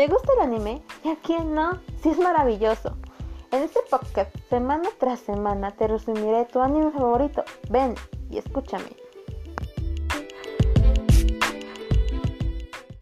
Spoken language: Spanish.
¿Te gusta el anime? ¿Y a quién no? Sí es maravilloso. En este podcast, semana tras semana, te resumiré tu anime favorito. Ven y escúchame.